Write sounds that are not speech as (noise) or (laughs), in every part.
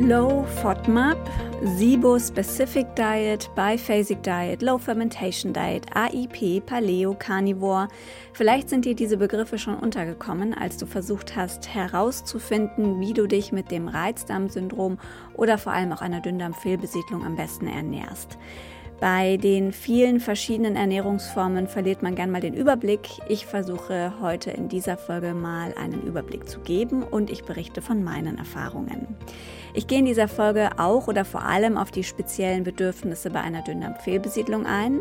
Low FODMAP, SIBO Specific Diet, Biphasic Diet, Low Fermentation Diet, AIP, Paleo, Carnivore. Vielleicht sind dir diese Begriffe schon untergekommen, als du versucht hast herauszufinden, wie du dich mit dem Reizdarmsyndrom oder vor allem auch einer Dünndarmfehlbesiedlung am besten ernährst. Bei den vielen verschiedenen Ernährungsformen verliert man gern mal den Überblick. Ich versuche heute in dieser Folge mal einen Überblick zu geben und ich berichte von meinen Erfahrungen. Ich gehe in dieser Folge auch oder vor allem auf die speziellen Bedürfnisse bei einer Dünndarmfehlbesiedlung ein,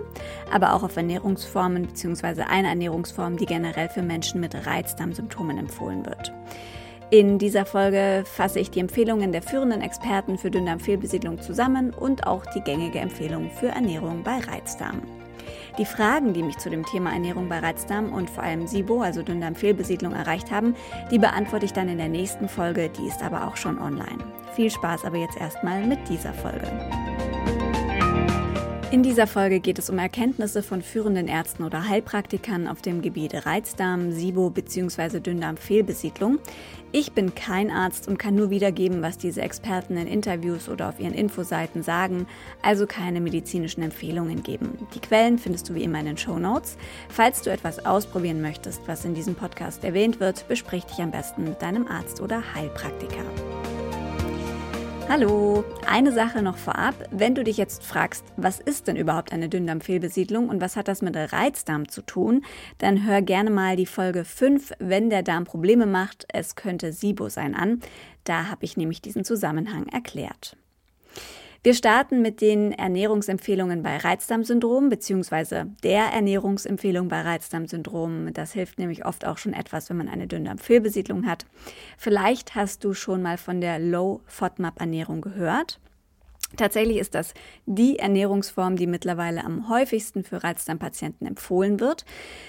aber auch auf Ernährungsformen bzw. eine Ernährungsform, die generell für Menschen mit Reizdarmsymptomen empfohlen wird. In dieser Folge fasse ich die Empfehlungen der führenden Experten für Dünndarmfehlbesiedlung zusammen und auch die gängige Empfehlung für Ernährung bei Reizdarm. Die Fragen, die mich zu dem Thema Ernährung bei Reizdarm und vor allem SIBO, also Dünndarmfehlbesiedlung, erreicht haben, die beantworte ich dann in der nächsten Folge, die ist aber auch schon online. Viel Spaß aber jetzt erstmal mit dieser Folge. In dieser Folge geht es um Erkenntnisse von führenden Ärzten oder Heilpraktikern auf dem Gebiet Reizdarm, SIBO bzw. Dünndarmfehlbesiedlung. Ich bin kein Arzt und kann nur wiedergeben, was diese Experten in Interviews oder auf ihren Infoseiten sagen, also keine medizinischen Empfehlungen geben. Die Quellen findest du wie immer in den Show Notes. Falls du etwas ausprobieren möchtest, was in diesem Podcast erwähnt wird, besprich dich am besten mit deinem Arzt oder Heilpraktiker. Hallo, eine Sache noch vorab. Wenn du dich jetzt fragst, was ist denn überhaupt eine Dünndarmfehlbesiedlung und was hat das mit Reizdarm zu tun, dann hör gerne mal die Folge 5, wenn der Darm Probleme macht, es könnte SIBO sein an. Da habe ich nämlich diesen Zusammenhang erklärt. Wir starten mit den Ernährungsempfehlungen bei Reizdarmsyndrom bzw. der Ernährungsempfehlung bei Reizdarmsyndrom. Das hilft nämlich oft auch schon etwas, wenn man eine Dünndarmfehlbesiedlung hat. Vielleicht hast du schon mal von der Low FODMAP Ernährung gehört. Tatsächlich ist das die Ernährungsform, die mittlerweile am häufigsten für Reizdarmpatienten empfohlen wird.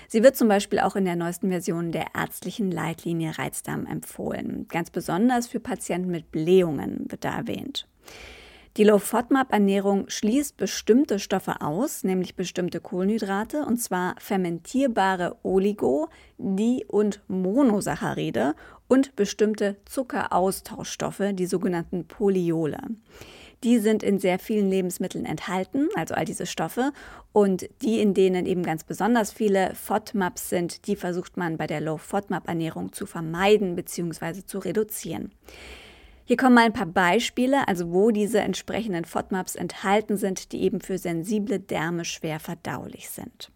Sie wird zum Beispiel auch in der neuesten Version der ärztlichen Leitlinie Reizdarm empfohlen. Ganz besonders für Patienten mit Blähungen wird da erwähnt. Die Low-FODMAP-Ernährung schließt bestimmte Stoffe aus, nämlich bestimmte Kohlenhydrate, und zwar fermentierbare Oligo-, Di- und Monosaccharide und bestimmte Zuckeraustauschstoffe, die sogenannten Polyole. Die sind in sehr vielen Lebensmitteln enthalten, also all diese Stoffe. Und die, in denen eben ganz besonders viele FODMAPs sind, die versucht man bei der Low-FODMAP-Ernährung zu vermeiden bzw. zu reduzieren. Hier kommen mal ein paar Beispiele, also wo diese entsprechenden FODMAPs enthalten sind, die eben für sensible Därme schwer verdaulich sind.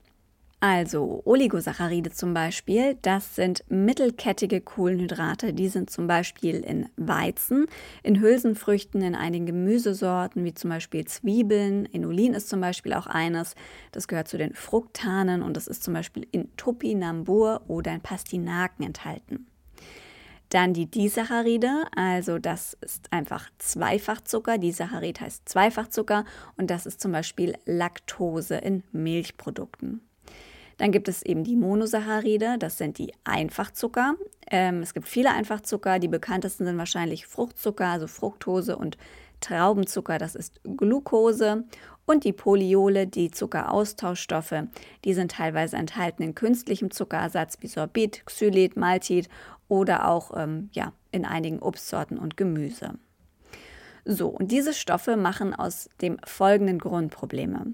Also Oligosaccharide zum Beispiel, das sind mittelkettige Kohlenhydrate. Die sind zum Beispiel in Weizen, in Hülsenfrüchten, in einigen Gemüsesorten wie zum Beispiel Zwiebeln. Inulin ist zum Beispiel auch eines. Das gehört zu den Fruktanen und das ist zum Beispiel in Topinambur oder in Pastinaken enthalten. Dann die Disaccharide, also das ist einfach Zweifachzucker. Disaccharid heißt Zweifachzucker und das ist zum Beispiel Laktose in Milchprodukten. Dann gibt es eben die Monosaccharide, das sind die Einfachzucker. Ähm, es gibt viele Einfachzucker, die bekanntesten sind wahrscheinlich Fruchtzucker, also Fructose und Traubenzucker, das ist Glucose. Und die Polyole, die Zuckeraustauschstoffe, die sind teilweise enthalten in künstlichem Zuckerersatz wie Sorbit, Xylit, Maltit oder auch ähm, ja, in einigen Obstsorten und Gemüse. So, und diese Stoffe machen aus dem folgenden Grund Probleme.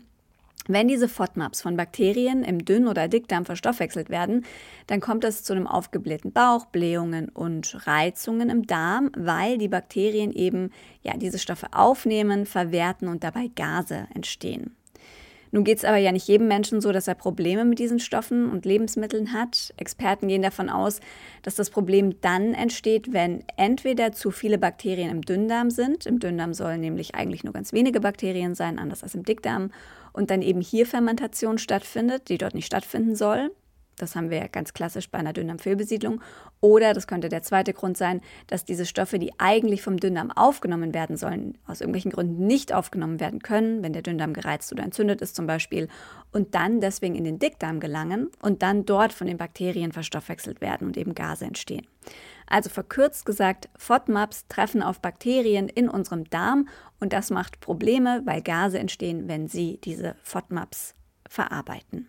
Wenn diese FODMAPs von Bakterien im Dünn- oder Dickdarm verstoffwechselt werden, dann kommt es zu einem aufgeblähten Bauch, Blähungen und Reizungen im Darm, weil die Bakterien eben ja diese Stoffe aufnehmen, verwerten und dabei Gase entstehen. Nun geht es aber ja nicht jedem Menschen so, dass er Probleme mit diesen Stoffen und Lebensmitteln hat. Experten gehen davon aus, dass das Problem dann entsteht, wenn entweder zu viele Bakterien im Dünndarm sind. Im Dünndarm sollen nämlich eigentlich nur ganz wenige Bakterien sein, anders als im Dickdarm. Und dann eben hier Fermentation stattfindet, die dort nicht stattfinden soll. Das haben wir ganz klassisch bei einer Dünndarmfehlbesiedlung. Oder das könnte der zweite Grund sein, dass diese Stoffe, die eigentlich vom Dünndarm aufgenommen werden sollen, aus irgendwelchen Gründen nicht aufgenommen werden können, wenn der Dünndarm gereizt oder entzündet ist zum Beispiel, und dann deswegen in den Dickdarm gelangen und dann dort von den Bakterien verstoffwechselt werden und eben Gase entstehen. Also verkürzt gesagt, FODMAPs treffen auf Bakterien in unserem Darm und das macht Probleme, weil Gase entstehen, wenn sie diese FODMAPs verarbeiten.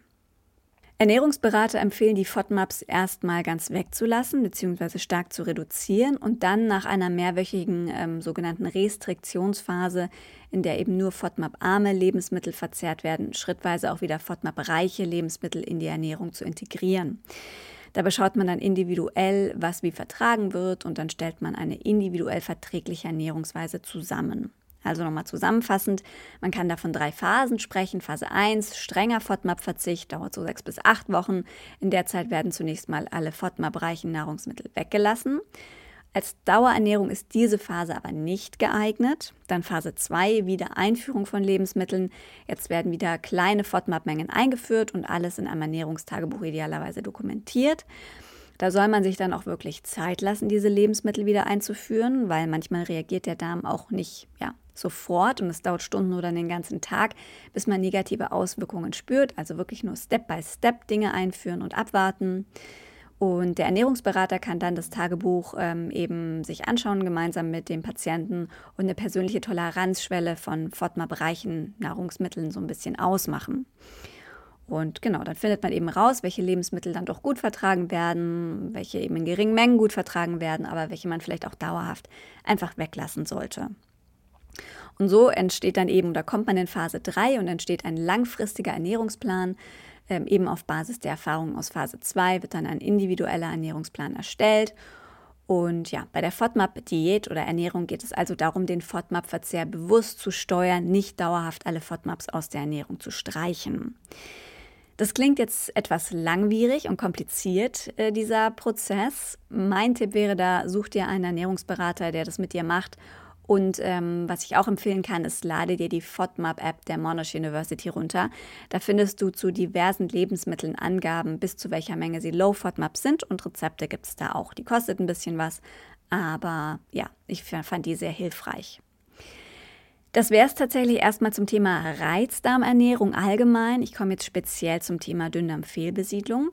Ernährungsberater empfehlen die FODMAPs erstmal ganz wegzulassen bzw. stark zu reduzieren und dann nach einer mehrwöchigen ähm, sogenannten Restriktionsphase, in der eben nur FODMAP-arme Lebensmittel verzehrt werden, schrittweise auch wieder FODMAP-reiche Lebensmittel in die Ernährung zu integrieren. Dabei schaut man dann individuell, was wie vertragen wird und dann stellt man eine individuell verträgliche Ernährungsweise zusammen. Also nochmal zusammenfassend, man kann da von drei Phasen sprechen. Phase 1, strenger FODMAP-Verzicht, dauert so sechs bis acht Wochen. In der Zeit werden zunächst mal alle FODMAP-reichen Nahrungsmittel weggelassen. Als Dauerernährung ist diese Phase aber nicht geeignet. Dann Phase 2, wieder Einführung von Lebensmitteln. Jetzt werden wieder kleine FODMAP-Mengen eingeführt und alles in einem Ernährungstagebuch idealerweise dokumentiert. Da soll man sich dann auch wirklich Zeit lassen, diese Lebensmittel wieder einzuführen, weil manchmal reagiert der Darm auch nicht ja, sofort und es dauert Stunden oder den ganzen Tag, bis man negative Auswirkungen spürt. Also wirklich nur Step-by-Step Step Dinge einführen und abwarten. Und der Ernährungsberater kann dann das Tagebuch ähm, eben sich anschauen, gemeinsam mit dem Patienten und eine persönliche Toleranzschwelle von FODMAP-reichen Nahrungsmitteln so ein bisschen ausmachen. Und genau, dann findet man eben raus, welche Lebensmittel dann doch gut vertragen werden, welche eben in geringen Mengen gut vertragen werden, aber welche man vielleicht auch dauerhaft einfach weglassen sollte. Und so entsteht dann eben, da kommt man in Phase 3 und entsteht ein langfristiger Ernährungsplan. Ähm, eben auf Basis der Erfahrungen aus Phase 2 wird dann ein individueller Ernährungsplan erstellt. Und ja, bei der FODMAP-Diät oder Ernährung geht es also darum, den FODMAP-Verzehr bewusst zu steuern, nicht dauerhaft alle FODMAPs aus der Ernährung zu streichen. Das klingt jetzt etwas langwierig und kompliziert, äh, dieser Prozess. Mein Tipp wäre da, such dir einen Ernährungsberater, der das mit dir macht und ähm, was ich auch empfehlen kann, ist, lade dir die FODMAP-App der Monash University runter. Da findest du zu diversen Lebensmitteln Angaben, bis zu welcher Menge sie Low FODMAP sind und Rezepte gibt es da auch. Die kostet ein bisschen was, aber ja, ich fand die sehr hilfreich. Das wäre es tatsächlich erstmal zum Thema Reizdarmernährung allgemein. Ich komme jetzt speziell zum Thema Dünndarmfehlbesiedlung.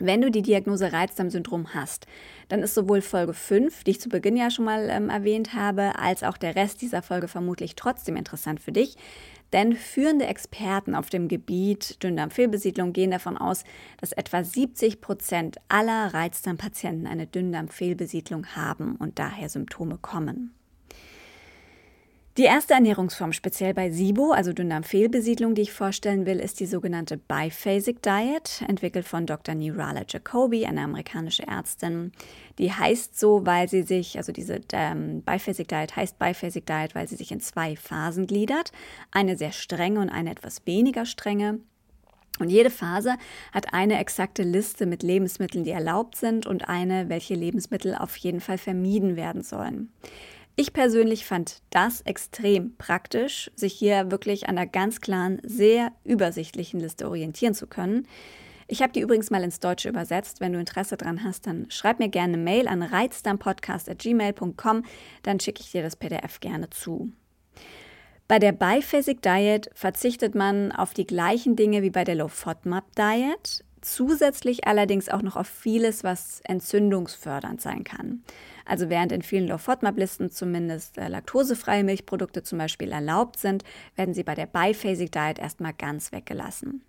Wenn du die Diagnose Reizdarmsyndrom hast, dann ist sowohl Folge 5, die ich zu Beginn ja schon mal ähm, erwähnt habe, als auch der Rest dieser Folge vermutlich trotzdem interessant für dich. Denn führende Experten auf dem Gebiet Dünndarmfehlbesiedlung gehen davon aus, dass etwa 70 Prozent aller Reizdarmpatienten eine Dünndarmfehlbesiedlung haben und daher Symptome kommen. Die erste Ernährungsform speziell bei SIBO, also Dünndarmfehlbesiedlung, die ich vorstellen will, ist die sogenannte Biphasic Diet, entwickelt von Dr. Nirala Jacobi, eine amerikanische Ärztin. Die heißt so, weil sie sich, also diese ähm, Biphasic Diet heißt Biphasic Diet, weil sie sich in zwei Phasen gliedert. Eine sehr strenge und eine etwas weniger strenge. Und jede Phase hat eine exakte Liste mit Lebensmitteln, die erlaubt sind und eine, welche Lebensmittel auf jeden Fall vermieden werden sollen. Ich persönlich fand das extrem praktisch, sich hier wirklich an einer ganz klaren, sehr übersichtlichen Liste orientieren zu können. Ich habe die übrigens mal ins Deutsche übersetzt. Wenn du Interesse daran hast, dann schreib mir gerne eine Mail an reizdarmpodcast.gmail.com, dann schicke ich dir das PDF gerne zu. Bei der Biphasic Diet verzichtet man auf die gleichen Dinge wie bei der Low FODMAP Diet, zusätzlich allerdings auch noch auf vieles, was entzündungsfördernd sein kann. Also während in vielen Low-FODMAP-Listen zumindest äh, laktosefreie Milchprodukte zum Beispiel erlaubt sind, werden sie bei der Biphasic Diet erstmal ganz weggelassen.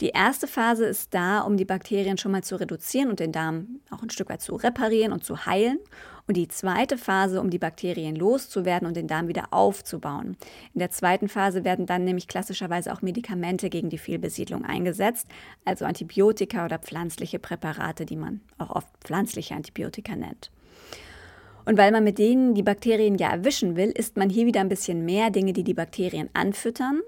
Die erste Phase ist da, um die Bakterien schon mal zu reduzieren und den Darm auch ein Stück weit zu reparieren und zu heilen. Und die zweite Phase, um die Bakterien loszuwerden und den Darm wieder aufzubauen. In der zweiten Phase werden dann nämlich klassischerweise auch Medikamente gegen die Fehlbesiedlung eingesetzt, also Antibiotika oder pflanzliche Präparate, die man auch oft pflanzliche Antibiotika nennt. Und weil man mit denen die Bakterien ja erwischen will, isst man hier wieder ein bisschen mehr Dinge, die die Bakterien anfüttern.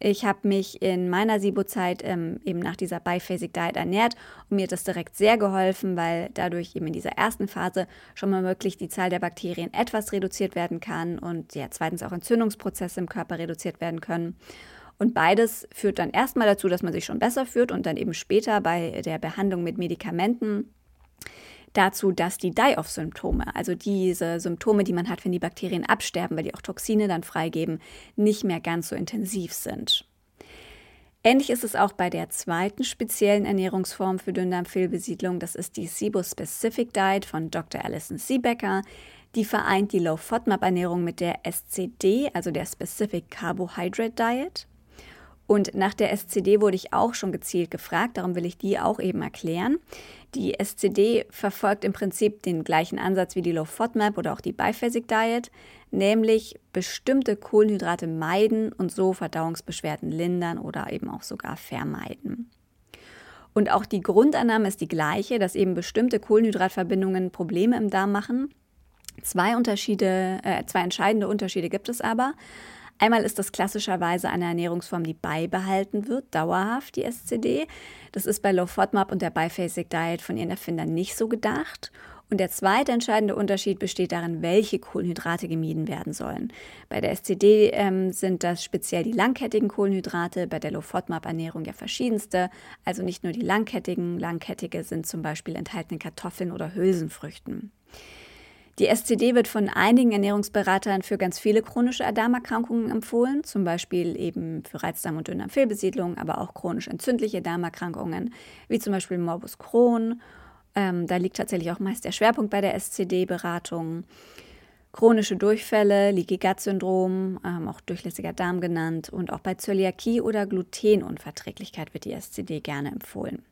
Ich habe mich in meiner SIBO-Zeit ähm, eben nach dieser Biphasic Diet ernährt und mir hat das direkt sehr geholfen, weil dadurch eben in dieser ersten Phase schon mal wirklich die Zahl der Bakterien etwas reduziert werden kann und ja, zweitens auch Entzündungsprozesse im Körper reduziert werden können. Und beides führt dann erstmal dazu, dass man sich schon besser fühlt und dann eben später bei der Behandlung mit Medikamenten dazu, dass die Die-Off-Symptome, also diese Symptome, die man hat, wenn die Bakterien absterben, weil die auch Toxine dann freigeben, nicht mehr ganz so intensiv sind. Ähnlich ist es auch bei der zweiten speziellen Ernährungsform für Dünndarmfehlbesiedlung. Das ist die SIBO-Specific Diet von Dr. Alison Siebecker. Die vereint die Low-FODMAP-Ernährung mit der SCD, also der Specific Carbohydrate Diet. Und nach der SCD wurde ich auch schon gezielt gefragt, darum will ich die auch eben erklären. Die SCD verfolgt im Prinzip den gleichen Ansatz wie die Low FODMAP oder auch die Biphasic Diet, nämlich bestimmte Kohlenhydrate meiden und so Verdauungsbeschwerden lindern oder eben auch sogar vermeiden. Und auch die Grundannahme ist die gleiche, dass eben bestimmte Kohlenhydratverbindungen Probleme im Darm machen. Zwei Unterschiede, äh, zwei entscheidende Unterschiede gibt es aber. Einmal ist das klassischerweise eine Ernährungsform, die beibehalten wird, dauerhaft, die SCD. Das ist bei Low FODMAP und der Biphasic Diet von ihren Erfindern nicht so gedacht. Und der zweite entscheidende Unterschied besteht darin, welche Kohlenhydrate gemieden werden sollen. Bei der SCD ähm, sind das speziell die langkettigen Kohlenhydrate, bei der Low-FODMAP-Ernährung ja verschiedenste, also nicht nur die langkettigen. Langkettige sind zum Beispiel enthaltene Kartoffeln oder Hülsenfrüchten. Die SCD wird von einigen Ernährungsberatern für ganz viele chronische Darmerkrankungen empfohlen, zum Beispiel eben für Reizdarm- und Dünndarmfehlbesiedlung, aber auch chronisch entzündliche Darmerkrankungen, wie zum Beispiel Morbus Crohn. Ähm, da liegt tatsächlich auch meist der Schwerpunkt bei der SCD-Beratung. Chronische Durchfälle, Leaky Gut Syndrom, ähm, auch durchlässiger Darm genannt, und auch bei Zöliakie oder Glutenunverträglichkeit wird die SCD gerne empfohlen.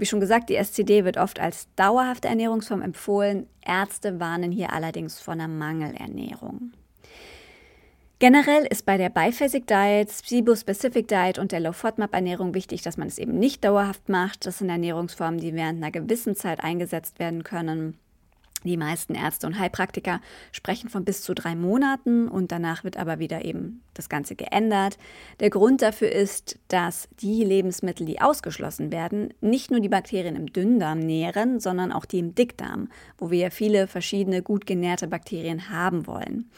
Wie schon gesagt, die SCD wird oft als dauerhafte Ernährungsform empfohlen. Ärzte warnen hier allerdings vor einer Mangelernährung. Generell ist bei der Biphasic Diet, Psibo-Specific Diet und der Low-FODMAP-Ernährung wichtig, dass man es eben nicht dauerhaft macht. Das sind Ernährungsformen, die während einer gewissen Zeit eingesetzt werden können. Die meisten Ärzte und Heilpraktiker sprechen von bis zu drei Monaten und danach wird aber wieder eben das Ganze geändert. Der Grund dafür ist, dass die Lebensmittel, die ausgeschlossen werden, nicht nur die Bakterien im Dünndarm nähren, sondern auch die im Dickdarm, wo wir viele verschiedene gut genährte Bakterien haben wollen.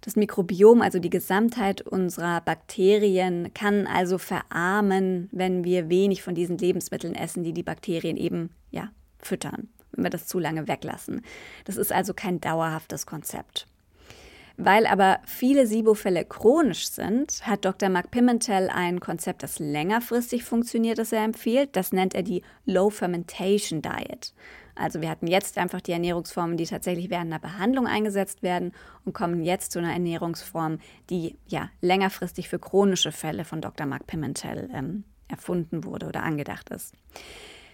Das Mikrobiom, also die Gesamtheit unserer Bakterien, kann also verarmen, wenn wir wenig von diesen Lebensmitteln essen, die die Bakterien eben ja, füttern wenn wir das zu lange weglassen. Das ist also kein dauerhaftes Konzept. Weil aber viele SIBO-Fälle chronisch sind, hat Dr. Mark Pimentel ein Konzept, das längerfristig funktioniert, das er empfiehlt. Das nennt er die Low Fermentation Diet. Also wir hatten jetzt einfach die Ernährungsformen, die tatsächlich während einer Behandlung eingesetzt werden und kommen jetzt zu einer Ernährungsform, die ja längerfristig für chronische Fälle von Dr. Mark Pimentel ähm, erfunden wurde oder angedacht ist.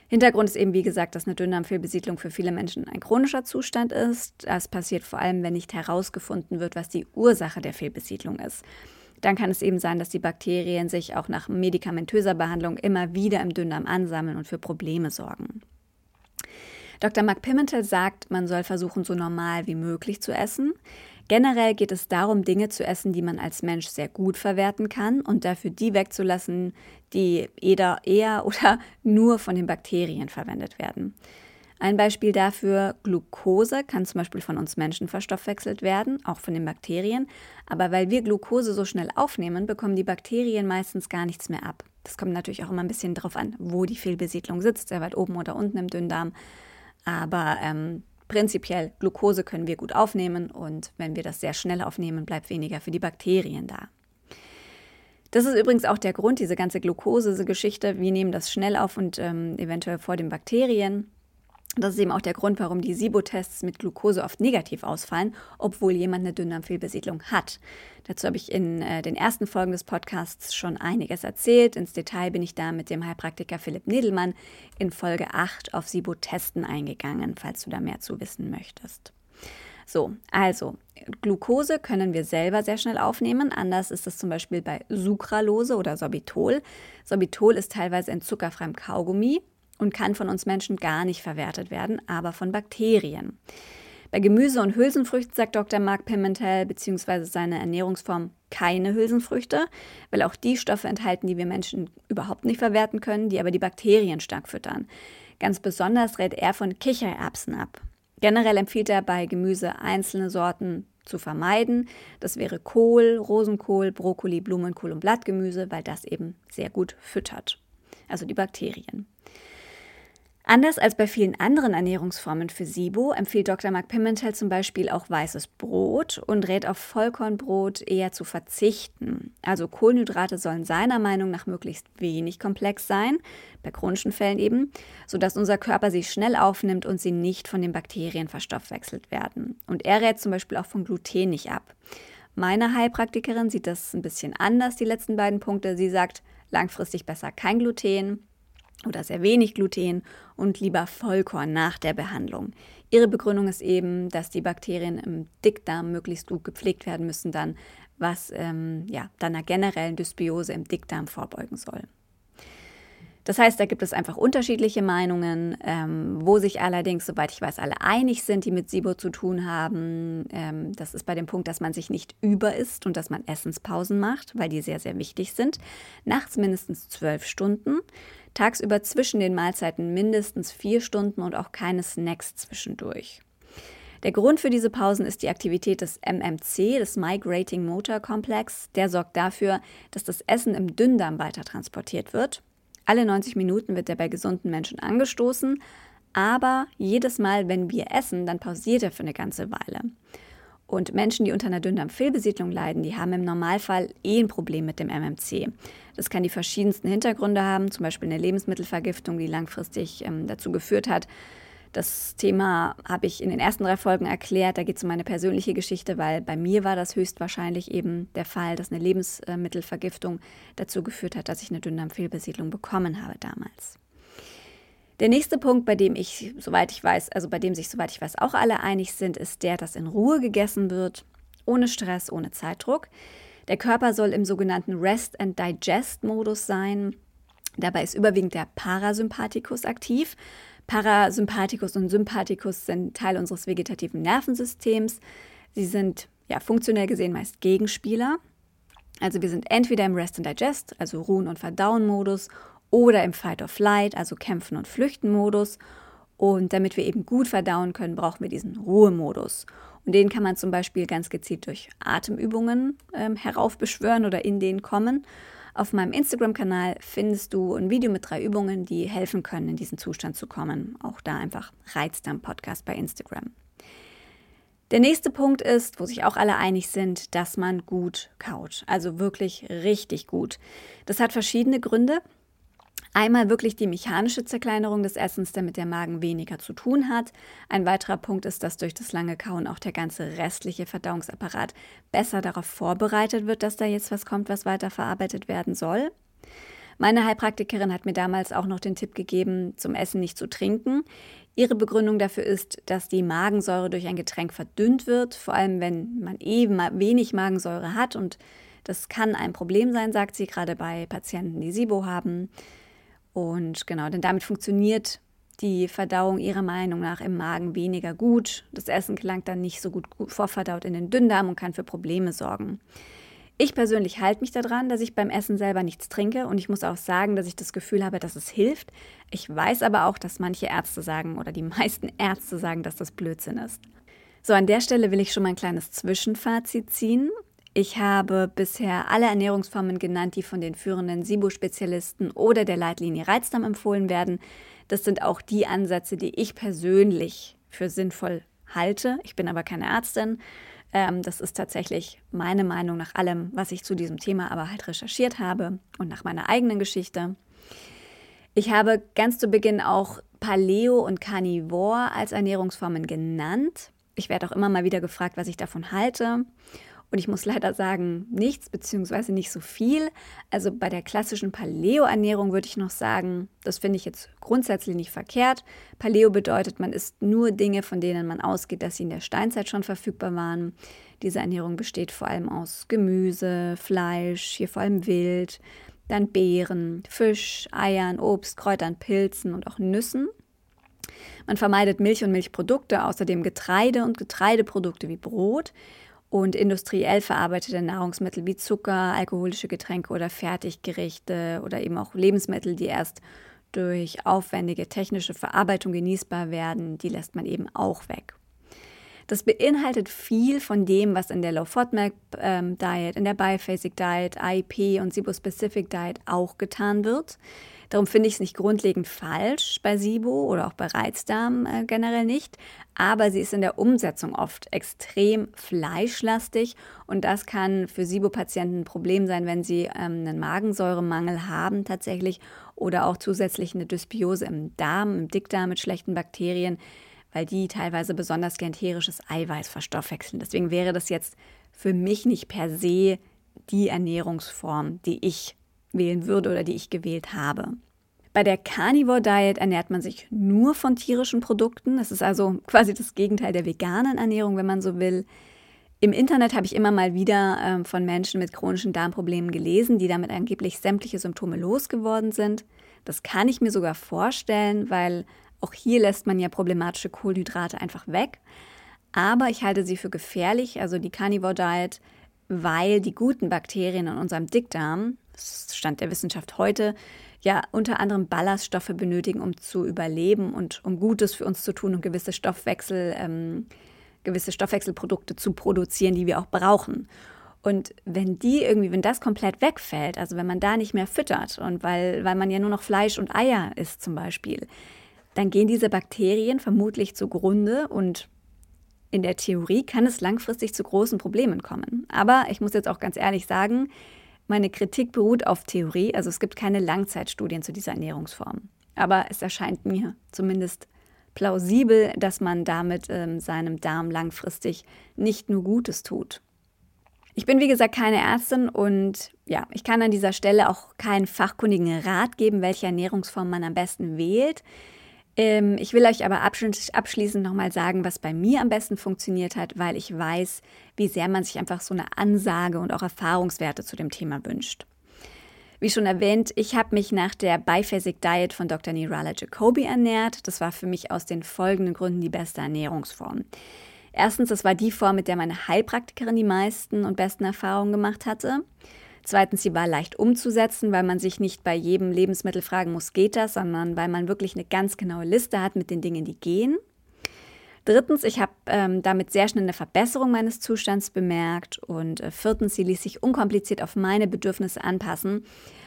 Hintergrund ist eben, wie gesagt, dass eine Dünndarmfehlbesiedlung für viele Menschen ein chronischer Zustand ist. Das passiert vor allem, wenn nicht herausgefunden wird, was die Ursache der Fehlbesiedlung ist. Dann kann es eben sein, dass die Bakterien sich auch nach medikamentöser Behandlung immer wieder im Dünndarm ansammeln und für Probleme sorgen. Dr. Mark Pimentel sagt, man soll versuchen, so normal wie möglich zu essen. Generell geht es darum, Dinge zu essen, die man als Mensch sehr gut verwerten kann und dafür die wegzulassen, die eher, eher (laughs) oder nur von den Bakterien verwendet werden. Ein Beispiel dafür, Glucose kann zum Beispiel von uns Menschen verstoffwechselt werden, auch von den Bakterien. Aber weil wir Glucose so schnell aufnehmen, bekommen die Bakterien meistens gar nichts mehr ab. Das kommt natürlich auch immer ein bisschen darauf an, wo die Fehlbesiedlung sitzt, sehr weit oben oder unten im Dünndarm. Aber ähm, Prinzipiell, Glucose können wir gut aufnehmen und wenn wir das sehr schnell aufnehmen, bleibt weniger für die Bakterien da. Das ist übrigens auch der Grund, diese ganze Glucose-Geschichte. Wir nehmen das schnell auf und ähm, eventuell vor den Bakterien. Das ist eben auch der Grund, warum die SIBO-Tests mit Glucose oft negativ ausfallen, obwohl jemand eine Dünndarmfehlbesiedlung hat. Dazu habe ich in äh, den ersten Folgen des Podcasts schon einiges erzählt. Ins Detail bin ich da mit dem Heilpraktiker Philipp Nedelmann in Folge 8 auf SIBO-Testen eingegangen, falls du da mehr zu wissen möchtest. So, also Glucose können wir selber sehr schnell aufnehmen. Anders ist es zum Beispiel bei Sucralose oder Sorbitol. Sorbitol ist teilweise in zuckerfreiem Kaugummi und kann von uns Menschen gar nicht verwertet werden, aber von Bakterien. Bei Gemüse und Hülsenfrüchten sagt Dr. Mark Pimentel bzw. seine Ernährungsform keine Hülsenfrüchte, weil auch die Stoffe enthalten, die wir Menschen überhaupt nicht verwerten können, die aber die Bakterien stark füttern. Ganz besonders rät er von Kichererbsen ab. Generell empfiehlt er bei Gemüse einzelne Sorten zu vermeiden. Das wäre Kohl, Rosenkohl, Brokkoli, Blumenkohl und Blattgemüse, weil das eben sehr gut füttert. Also die Bakterien. Anders als bei vielen anderen Ernährungsformen für SIBO empfiehlt Dr. Mark Pimentel zum Beispiel auch weißes Brot und rät auf Vollkornbrot eher zu verzichten. Also Kohlenhydrate sollen seiner Meinung nach möglichst wenig komplex sein, bei chronischen Fällen eben, sodass unser Körper sie schnell aufnimmt und sie nicht von den Bakterien verstoffwechselt werden. Und er rät zum Beispiel auch von Gluten nicht ab. Meine Heilpraktikerin sieht das ein bisschen anders, die letzten beiden Punkte. Sie sagt langfristig besser kein Gluten oder sehr wenig Gluten und lieber Vollkorn nach der Behandlung. Ihre Begründung ist eben, dass die Bakterien im Dickdarm möglichst gut gepflegt werden müssen, dann was ähm, ja, dann einer generellen Dysbiose im Dickdarm vorbeugen soll. Das heißt, da gibt es einfach unterschiedliche Meinungen, ähm, wo sich allerdings, soweit ich weiß, alle einig sind, die mit SIBO zu tun haben. Ähm, das ist bei dem Punkt, dass man sich nicht überisst und dass man Essenspausen macht, weil die sehr, sehr wichtig sind. Nachts mindestens zwölf Stunden, tagsüber zwischen den Mahlzeiten mindestens vier Stunden und auch keine Snacks zwischendurch. Der Grund für diese Pausen ist die Aktivität des MMC, des Migrating Motor Complex. Der sorgt dafür, dass das Essen im Dünndarm weiter transportiert wird alle 90 Minuten wird er bei gesunden Menschen angestoßen, aber jedes Mal, wenn wir essen, dann pausiert er für eine ganze Weile. Und Menschen, die unter einer Dünndarmfehlbesiedlung leiden, die haben im Normalfall eh ein Problem mit dem MMC. Das kann die verschiedensten Hintergründe haben, zum Beispiel eine Lebensmittelvergiftung, die langfristig ähm, dazu geführt hat, das Thema habe ich in den ersten drei Folgen erklärt. Da geht es um meine persönliche Geschichte, weil bei mir war das höchstwahrscheinlich eben der Fall, dass eine Lebensmittelvergiftung dazu geführt hat, dass ich eine Dünndarmfehlbesiedlung bekommen habe damals. Der nächste Punkt, bei dem ich, soweit ich weiß, also bei dem sich, soweit ich weiß, auch alle einig sind, ist der, dass in Ruhe gegessen wird, ohne Stress, ohne Zeitdruck. Der Körper soll im sogenannten Rest and Digest Modus sein. Dabei ist überwiegend der Parasympathikus aktiv. Parasympathikus und Sympathikus sind Teil unseres vegetativen Nervensystems. Sie sind ja funktionell gesehen meist Gegenspieler. Also wir sind entweder im Rest and Digest, also Ruhen- und Verdauen-Modus, oder im Fight or Flight, also Kämpfen- und Flüchten-Modus. Und damit wir eben gut verdauen können, brauchen wir diesen Ruhemodus. Und den kann man zum Beispiel ganz gezielt durch Atemübungen ähm, heraufbeschwören oder in den kommen. Auf meinem Instagram-Kanal findest du ein Video mit drei Übungen, die helfen können, in diesen Zustand zu kommen. Auch da einfach Reizdarm Podcast bei Instagram. Der nächste Punkt ist, wo sich auch alle einig sind, dass man gut kaut. Also wirklich richtig gut. Das hat verschiedene Gründe. Einmal wirklich die mechanische Zerkleinerung des Essens, damit der Magen weniger zu tun hat. Ein weiterer Punkt ist, dass durch das lange Kauen auch der ganze restliche Verdauungsapparat besser darauf vorbereitet wird, dass da jetzt was kommt, was weiterverarbeitet werden soll. Meine Heilpraktikerin hat mir damals auch noch den Tipp gegeben, zum Essen nicht zu trinken. Ihre Begründung dafür ist, dass die Magensäure durch ein Getränk verdünnt wird, vor allem wenn man eben wenig Magensäure hat und das kann ein Problem sein, sagt sie, gerade bei Patienten, die SIBO haben. Und genau, denn damit funktioniert die Verdauung ihrer Meinung nach im Magen weniger gut. Das Essen gelangt dann nicht so gut vorverdaut in den Dünndarm und kann für Probleme sorgen. Ich persönlich halte mich daran, dass ich beim Essen selber nichts trinke und ich muss auch sagen, dass ich das Gefühl habe, dass es hilft. Ich weiß aber auch, dass manche Ärzte sagen oder die meisten (laughs) Ärzte sagen, dass das Blödsinn ist. So, an der Stelle will ich schon mal ein kleines Zwischenfazit ziehen. Ich habe bisher alle Ernährungsformen genannt, die von den führenden SIBO-Spezialisten oder der Leitlinie Reizdarm empfohlen werden. Das sind auch die Ansätze, die ich persönlich für sinnvoll halte. Ich bin aber keine Ärztin. Ähm, das ist tatsächlich meine Meinung nach allem, was ich zu diesem Thema aber halt recherchiert habe und nach meiner eigenen Geschichte. Ich habe ganz zu Beginn auch Paleo und Carnivore als Ernährungsformen genannt. Ich werde auch immer mal wieder gefragt, was ich davon halte. Und ich muss leider sagen, nichts beziehungsweise nicht so viel. Also bei der klassischen Paleo-Ernährung würde ich noch sagen, das finde ich jetzt grundsätzlich nicht verkehrt. Paleo bedeutet, man isst nur Dinge, von denen man ausgeht, dass sie in der Steinzeit schon verfügbar waren. Diese Ernährung besteht vor allem aus Gemüse, Fleisch, hier vor allem Wild, dann Beeren, Fisch, Eiern, Obst, Kräutern, Pilzen und auch Nüssen. Man vermeidet Milch und Milchprodukte, außerdem Getreide und Getreideprodukte wie Brot und industriell verarbeitete Nahrungsmittel wie Zucker, alkoholische Getränke oder Fertiggerichte oder eben auch Lebensmittel, die erst durch aufwendige technische Verarbeitung genießbar werden, die lässt man eben auch weg. Das beinhaltet viel von dem, was in der Low FODMAP ähm, Diet, in der Biphasic Diet, IEP und SIBO Specific Diet auch getan wird. Darum finde ich es nicht grundlegend falsch bei SIBO oder auch bei Reizdarm äh, generell nicht. Aber sie ist in der Umsetzung oft extrem fleischlastig und das kann für SIBO-Patienten ein Problem sein, wenn sie ähm, einen Magensäuremangel haben tatsächlich oder auch zusätzlich eine Dysbiose im Darm, im Dickdarm mit schlechten Bakterien weil die teilweise besonders gern tierisches Eiweiß verstoffwechseln. Deswegen wäre das jetzt für mich nicht per se die Ernährungsform, die ich wählen würde oder die ich gewählt habe. Bei der Carnivore Diet ernährt man sich nur von tierischen Produkten. Das ist also (laughs) quasi das Gegenteil der veganen Ernährung, wenn man so will. Im Internet habe ich immer mal wieder äh, von Menschen mit chronischen Darmproblemen gelesen, die damit angeblich sämtliche Symptome losgeworden sind. Das kann ich mir sogar vorstellen, weil auch hier lässt man ja problematische Kohlenhydrate einfach weg. Aber ich halte sie für gefährlich, also die Carnivore Diet, weil die guten Bakterien in unserem Dickdarm, Stand der Wissenschaft heute, ja unter anderem Ballaststoffe benötigen, um zu überleben und um Gutes für uns zu tun und gewisse Stoffwechsel, ähm, gewisse Stoffwechselprodukte zu produzieren, die wir auch brauchen. Und wenn die irgendwie, wenn das komplett wegfällt, also wenn man da nicht mehr füttert und weil, weil man ja nur noch Fleisch und Eier isst zum Beispiel, dann gehen diese Bakterien vermutlich zugrunde und in der Theorie kann es langfristig zu großen Problemen kommen. Aber ich muss jetzt auch ganz ehrlich sagen, meine Kritik beruht auf Theorie, also es gibt keine Langzeitstudien zu dieser Ernährungsform. Aber es erscheint mir zumindest plausibel, dass man damit ähm, seinem Darm langfristig nicht nur Gutes tut. Ich bin wie gesagt keine Ärztin und ja, ich kann an dieser Stelle auch keinen fachkundigen Rat geben, welche Ernährungsform man am besten wählt. Ähm, ich will euch aber abschließend nochmal sagen, was bei mir am besten funktioniert hat, weil ich weiß, wie sehr man sich einfach so eine Ansage und auch Erfahrungswerte zu dem Thema wünscht. Wie schon erwähnt, ich habe mich nach der Biphasic Diet von Dr. Nirala Jacobi ernährt. Das war für mich aus den folgenden Gründen die beste Ernährungsform. Erstens, das war die Form, mit der meine Heilpraktikerin die meisten und besten Erfahrungen gemacht hatte. Zweitens, sie war leicht umzusetzen, weil man sich nicht bei jedem Lebensmittel fragen muss, geht das, sondern weil man wirklich eine ganz genaue Liste hat mit den Dingen, die gehen. Drittens, ich habe ähm, damit sehr schnell eine Verbesserung meines Zustands bemerkt. Und äh, viertens, sie ließ sich unkompliziert auf meine Bedürfnisse anpassen.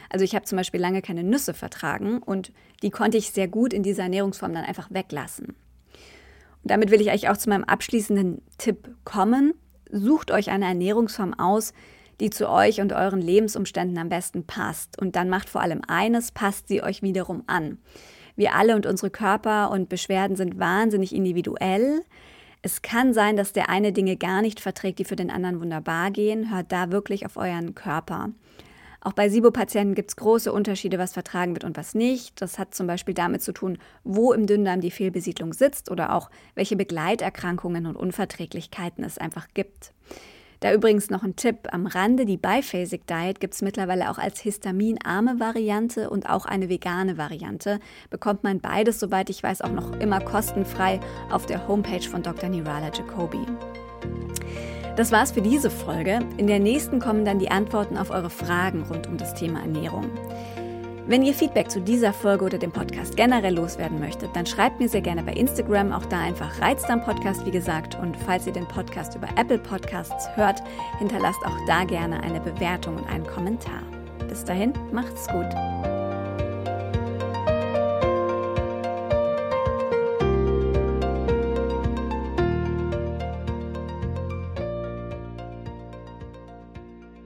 Also ich habe zum Beispiel lange keine Nüsse vertragen und die konnte ich sehr gut in dieser Ernährungsform dann einfach weglassen. Und damit will ich eigentlich auch zu meinem abschließenden Tipp kommen. Sucht euch eine Ernährungsform aus, die zu euch und euren Lebensumständen am besten passt. Und dann macht vor allem eines, passt sie euch wiederum an. Wir alle und unsere Körper und Beschwerden sind wahnsinnig individuell. Es kann sein, dass der eine Dinge gar nicht verträgt, die für den anderen wunderbar gehen. Hört da wirklich auf euren Körper. Auch bei SIBO-Patienten gibt es große Unterschiede, was vertragen wird und was nicht. Das hat zum Beispiel damit zu tun, wo im Dünndarm die Fehlbesiedlung sitzt oder auch welche Begleiterkrankungen und Unverträglichkeiten es einfach gibt. Da übrigens noch ein Tipp am Rande, die Biphasic Diet gibt es mittlerweile auch als histaminarme Variante und auch eine vegane Variante. Bekommt man beides, soweit ich weiß, auch noch immer kostenfrei auf der Homepage von Dr. Nirala Jacobi. Das war's für diese Folge. In der nächsten kommen dann die Antworten auf eure Fragen rund um das Thema Ernährung. Wenn ihr Feedback zu dieser Folge oder dem Podcast generell loswerden möchtet, dann schreibt mir sehr gerne bei Instagram, auch da einfach Reizdarm Podcast, wie gesagt. Und falls ihr den Podcast über Apple Podcasts hört, hinterlasst auch da gerne eine Bewertung und einen Kommentar. Bis dahin, macht's gut.